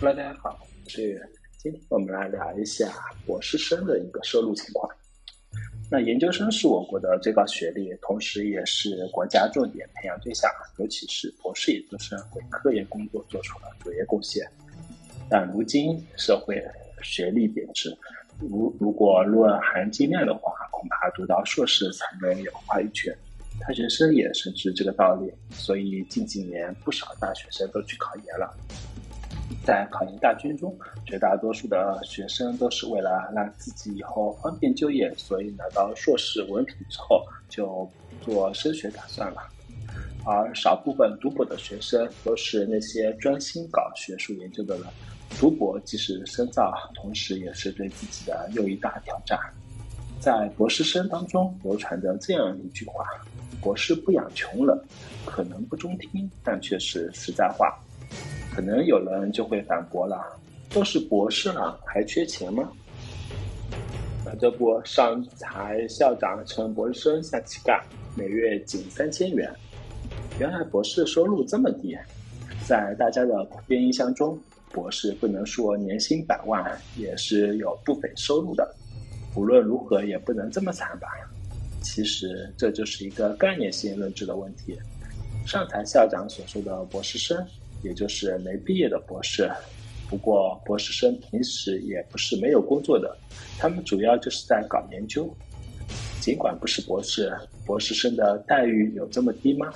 Hello，大家好，我是今天我们来聊一下博士生的一个收入情况。那研究生是我国的最高学历，同时也是国家重点培养对象，尤其是博士研究生为科研工作做出了卓越贡献。但如今社会学历贬值，如如果论含金量的话，恐怕读到硕士才能有话语权。大学生也深知这个道理，所以近几年不少大学生都去考研了。在考研大军中，绝大多数的学生都是为了让自己以后方便就业，所以拿到硕士文凭之后就做升学打算了。而少部分读博的学生都是那些专心搞学术研究的人。读博既是深造，同时也是对自己的又一大挑战。在博士生当中流传着这样一句话：“博士不养穷人。”可能不中听，但却是实在话。可能有人就会反驳了：“都是博士了，还缺钱吗？”那这不，上财校长称博士生像乞丐，每月仅三千元。原来博士收入这么低，在大家的普遍印象中，博士不能说年薪百万，也是有不菲收入的。无论如何，也不能这么惨吧？其实这就是一个概念性认知的问题。上台校长所说的博士生。也就是没毕业的博士，不过博士生平时也不是没有工作的，他们主要就是在搞研究。尽管不是博士，博士生的待遇有这么低吗？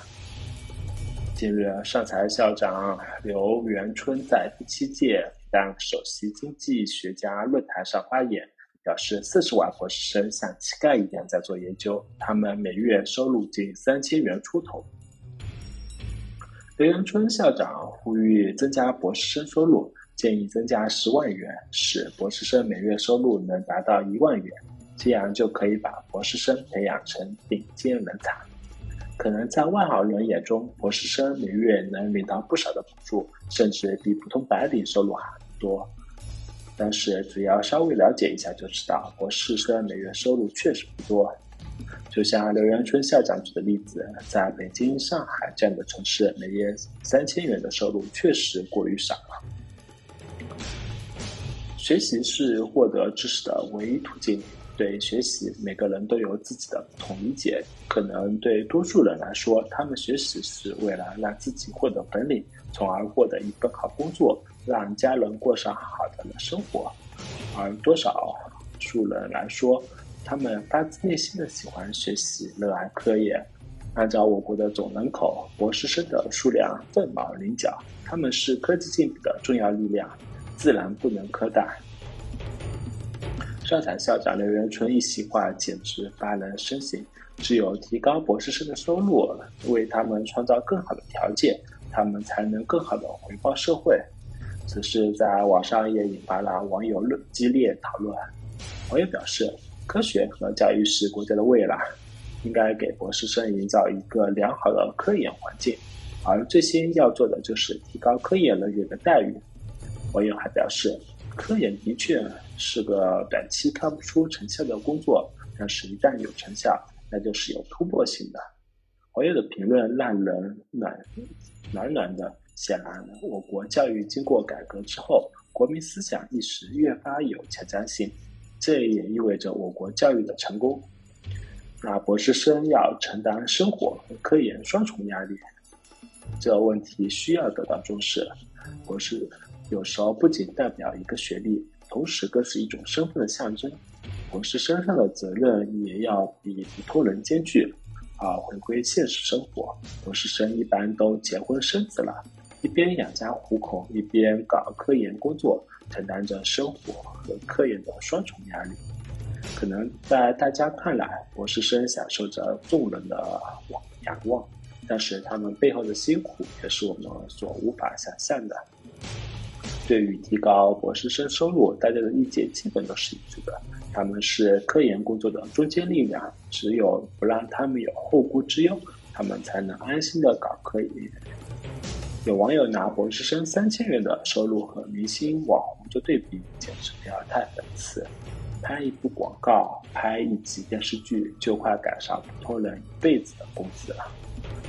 近日，上财校长刘元春在第七届当首席经济学家论坛上发言，表示四十万博士生像乞丐一样在做研究，他们每月收入仅三千元出头。刘元春校长呼吁增加博士生收入，建议增加十万元，使博士生每月收入能达到一万元，这样就可以把博士生培养成顶尖人才。可能在外行人眼中，博士生每月能领到不少的补助，甚至比普通白领收入还多。但是只要稍微了解一下就知道，博士生每月收入确实不多。就像刘元春校长举的例子，在北京、上海这样的城市，每月三千元的收入确实过于少了。学习是获得知识的唯一途径，对学习，每个人都有自己的不同理解。可能对多数人来说，他们学习是为了让自己获得本领，从而获得一份好工作，让家人过上好的生活；而多少数人来说，他们发自内心的喜欢学习，热爱科研。按照我国的总人口，博士生的数量凤毛麟角，他们是科技进步的重要力量，自然不能苛待。上海校长刘元春一席话简直发人深省。只有提高博士生的收入，为他们创造更好的条件，他们才能更好的回报社会。此事在网上也引发了网友激烈讨论。网友表示。科学和教育是国家的未来，应该给博士生营造一个良好的科研环境，而最先要做的就是提高科研人员的待遇。网友还表示，科研的确是个短期看不出成效的工作，但是一旦有成效，那就是有突破性的。网友的评论让人暖暖暖的。显然，我国教育经过改革之后，国民思想意识越发有前瞻性。这也意味着我国教育的成功。那博士生要承担生活和科研双重压力，这问题需要得到重视。博士有时候不仅代表一个学历，同时更是一种身份的象征。博士身上的责任也要比普通人艰巨。而回归现实生活，博士生一般都结婚生子了，一边养家糊口，一边搞科研工作。承担着生活和科研的双重压力，可能在大家看来，博士生享受着众人的仰望，但是他们背后的辛苦也是我们所无法想象的。对于提高博士生收入，大家的意见基本都是一致的。他们是科研工作的中坚力量，只有不让他们有后顾之忧，他们才能安心的搞科研。有网友拿博士生三千元的收入和明星网红做对比，简直不要太讽刺。拍一部广告、拍一集电视剧，就快赶上普通人一辈子的工资了。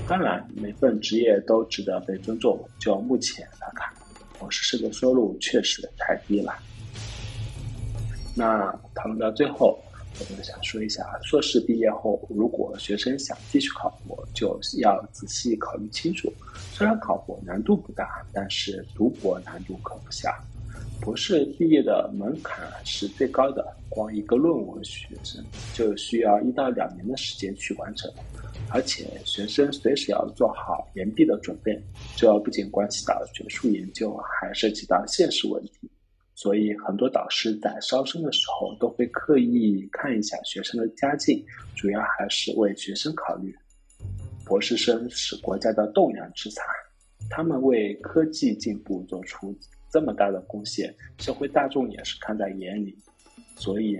当然，每份职业都值得被尊重。就目前来看，博士生的收入确实太低了。那讨论到最后，我们想说一下，硕士毕业后，如果学生想继续考博，就要仔细考虑清楚。虽然考博难度不大，但是读博难度可不小。博士毕业的门槛是最高的，光一个论文学生就需要一到两年的时间去完成，而且学生随时要做好延毕的准备，这不仅关系到学术研究，还涉及到现实问题。所以，很多导师在招生的时候都会刻意看一下学生的家境，主要还是为学生考虑。博士生是国家的栋梁之材，他们为科技进步做出。这么大的贡献，社会大众也是看在眼里，所以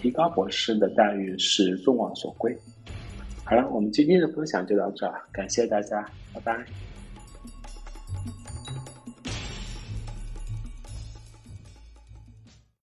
提高博士的待遇是众望所归。好了，我们今天的分享就到这儿，感谢大家，拜拜。